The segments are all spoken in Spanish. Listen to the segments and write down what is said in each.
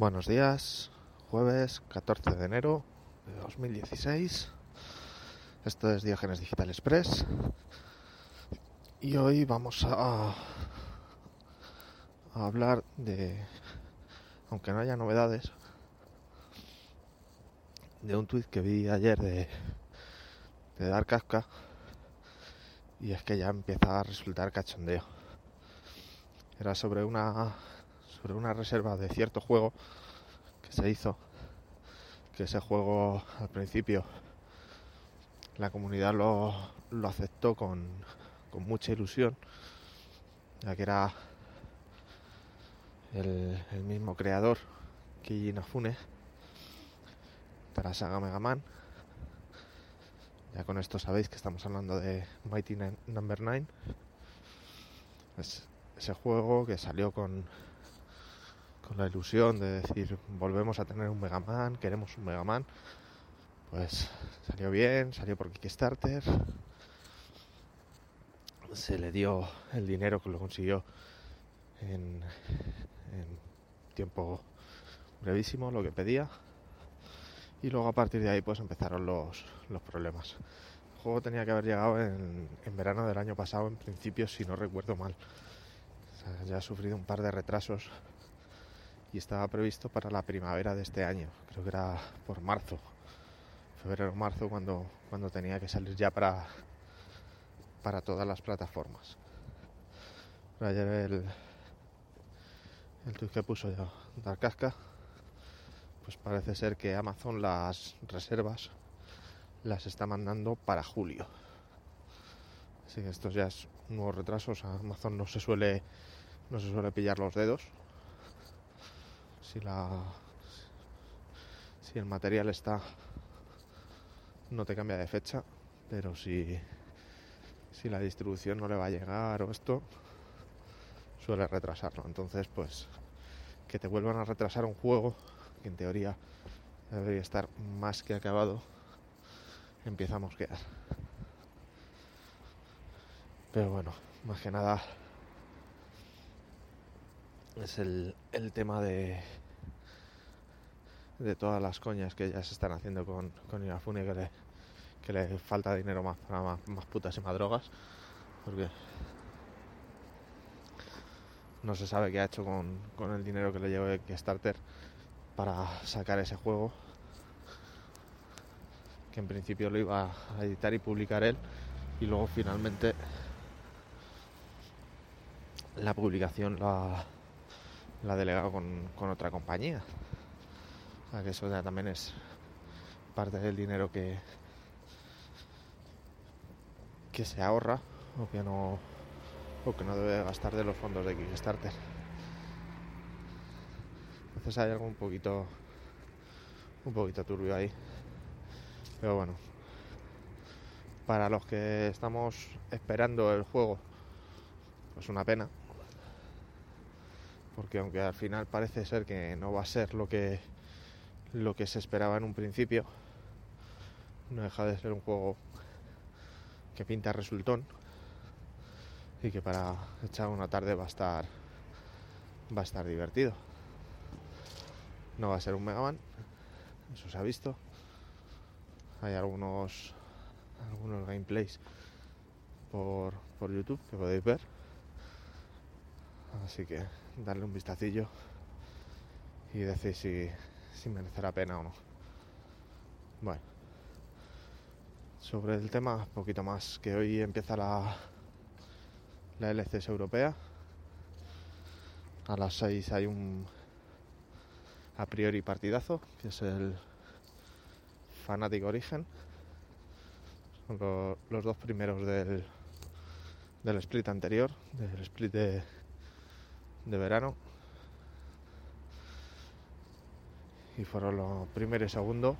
Buenos días, jueves 14 de enero de 2016. Esto es Diógenes Digital Express. Y hoy vamos a, hablar de, aunque no haya novedades, de un tuit que vi ayer de, de Dark Kafka. Y es que ya empieza a resultar cachondeo. Era sobre una sobre una reserva de cierto juego que se hizo, que ese juego al principio la comunidad lo, lo aceptó con, con, mucha ilusión, ya que era el, mismo creador, Keiji Inafune, de la saga Mega Man. Ya con esto sabéis que estamos hablando de Mighty Number no. 9. Es ese juego que salió con la ilusión de decir volvemos a tener un Mega Man, queremos un Mega Man. Pues salió bien, salió por Kickstarter. Se le dio el dinero que lo consiguió en, tiempo brevísimo, lo que pedía. Y luego a partir de ahí pues empezaron los, los problemas. El juego tenía que haber llegado en, en, verano del año pasado, en principio, si no recuerdo mal. Ya ha sufrido un par de retrasos y estaba previsto para la primavera de este año, creo que era por marzo, febrero marzo cuando, cuando tenía que salir ya para, para todas las plataformas. Pero ayer el, el que puso yo, Darkasca, pues parece ser que Amazon las reservas las está mandando para julio. Así que esto ya es un nuevo retraso, Amazon no se suele no se suele pillar los dedos si la si el material está no te cambia de fecha pero si si la distribución no le va a llegar o esto suele retrasarlo. Entonces pues que te vuelvan a retrasar un juego que en teoría debería estar más que acabado empieza a mosquear. Pero bueno más que nada es el, el tema de, de todas las coñas que ya se están haciendo con, con Inafune que le, que le falta dinero más para más, más putas y más drogas porque no se sabe qué ha hecho con, con el dinero que le llevó de Kickstarter para sacar ese juego que en principio lo iba a editar y publicar él y luego finalmente la publicación la, la ha delegado con, con otra compañía. O que eso ya también es parte del dinero que, que se ahorra o que no o que no debe gastar de los fondos de Kickstarter. Entonces hay algo un poquito un poquito turbio ahí. Pero bueno, para los que estamos esperando el juego, pues una pena, porque aunque al final parece ser que no va a ser lo que lo que se esperaba en un principio no deja de ser un juego que pinta resultón y que para echar una tarde va a estar va a estar divertido. No va a ser un Mega Man eso se ha visto. Hay algunos algunos gameplays por, por YouTube que podéis ver. Así que darle un vistacillo y decir si, merece la pena o no. Bueno, sobre el tema, poquito más, que hoy empieza la, la LCS europea. A las 6 hay un a priori partidazo, que es el Fanatic Origen. Son lo, los dos primeros del, del split anterior, del split de, de verano. Y fueron los primero y segundo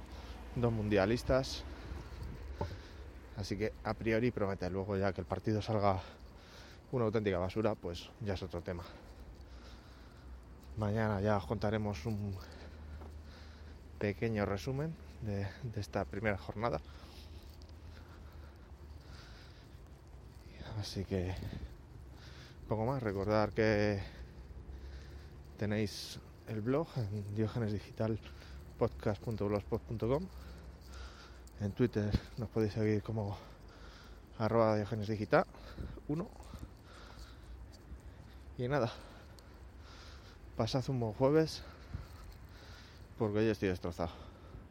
dos mundialistas. Así que a priori promete. Luego ya que el partido salga una auténtica basura pues ya es otro tema. Mañana ya os contaremos un pequeño resumen de, de esta primera jornada. Así que poco más. Recordar que tenéis el blog en diogenesdigitalpodcast.blogspot.com. En Twitter nos podéis seguir como arroba diogenesdigital 1. Y nada, pasad un buen jueves porque hoy estoy destrozado.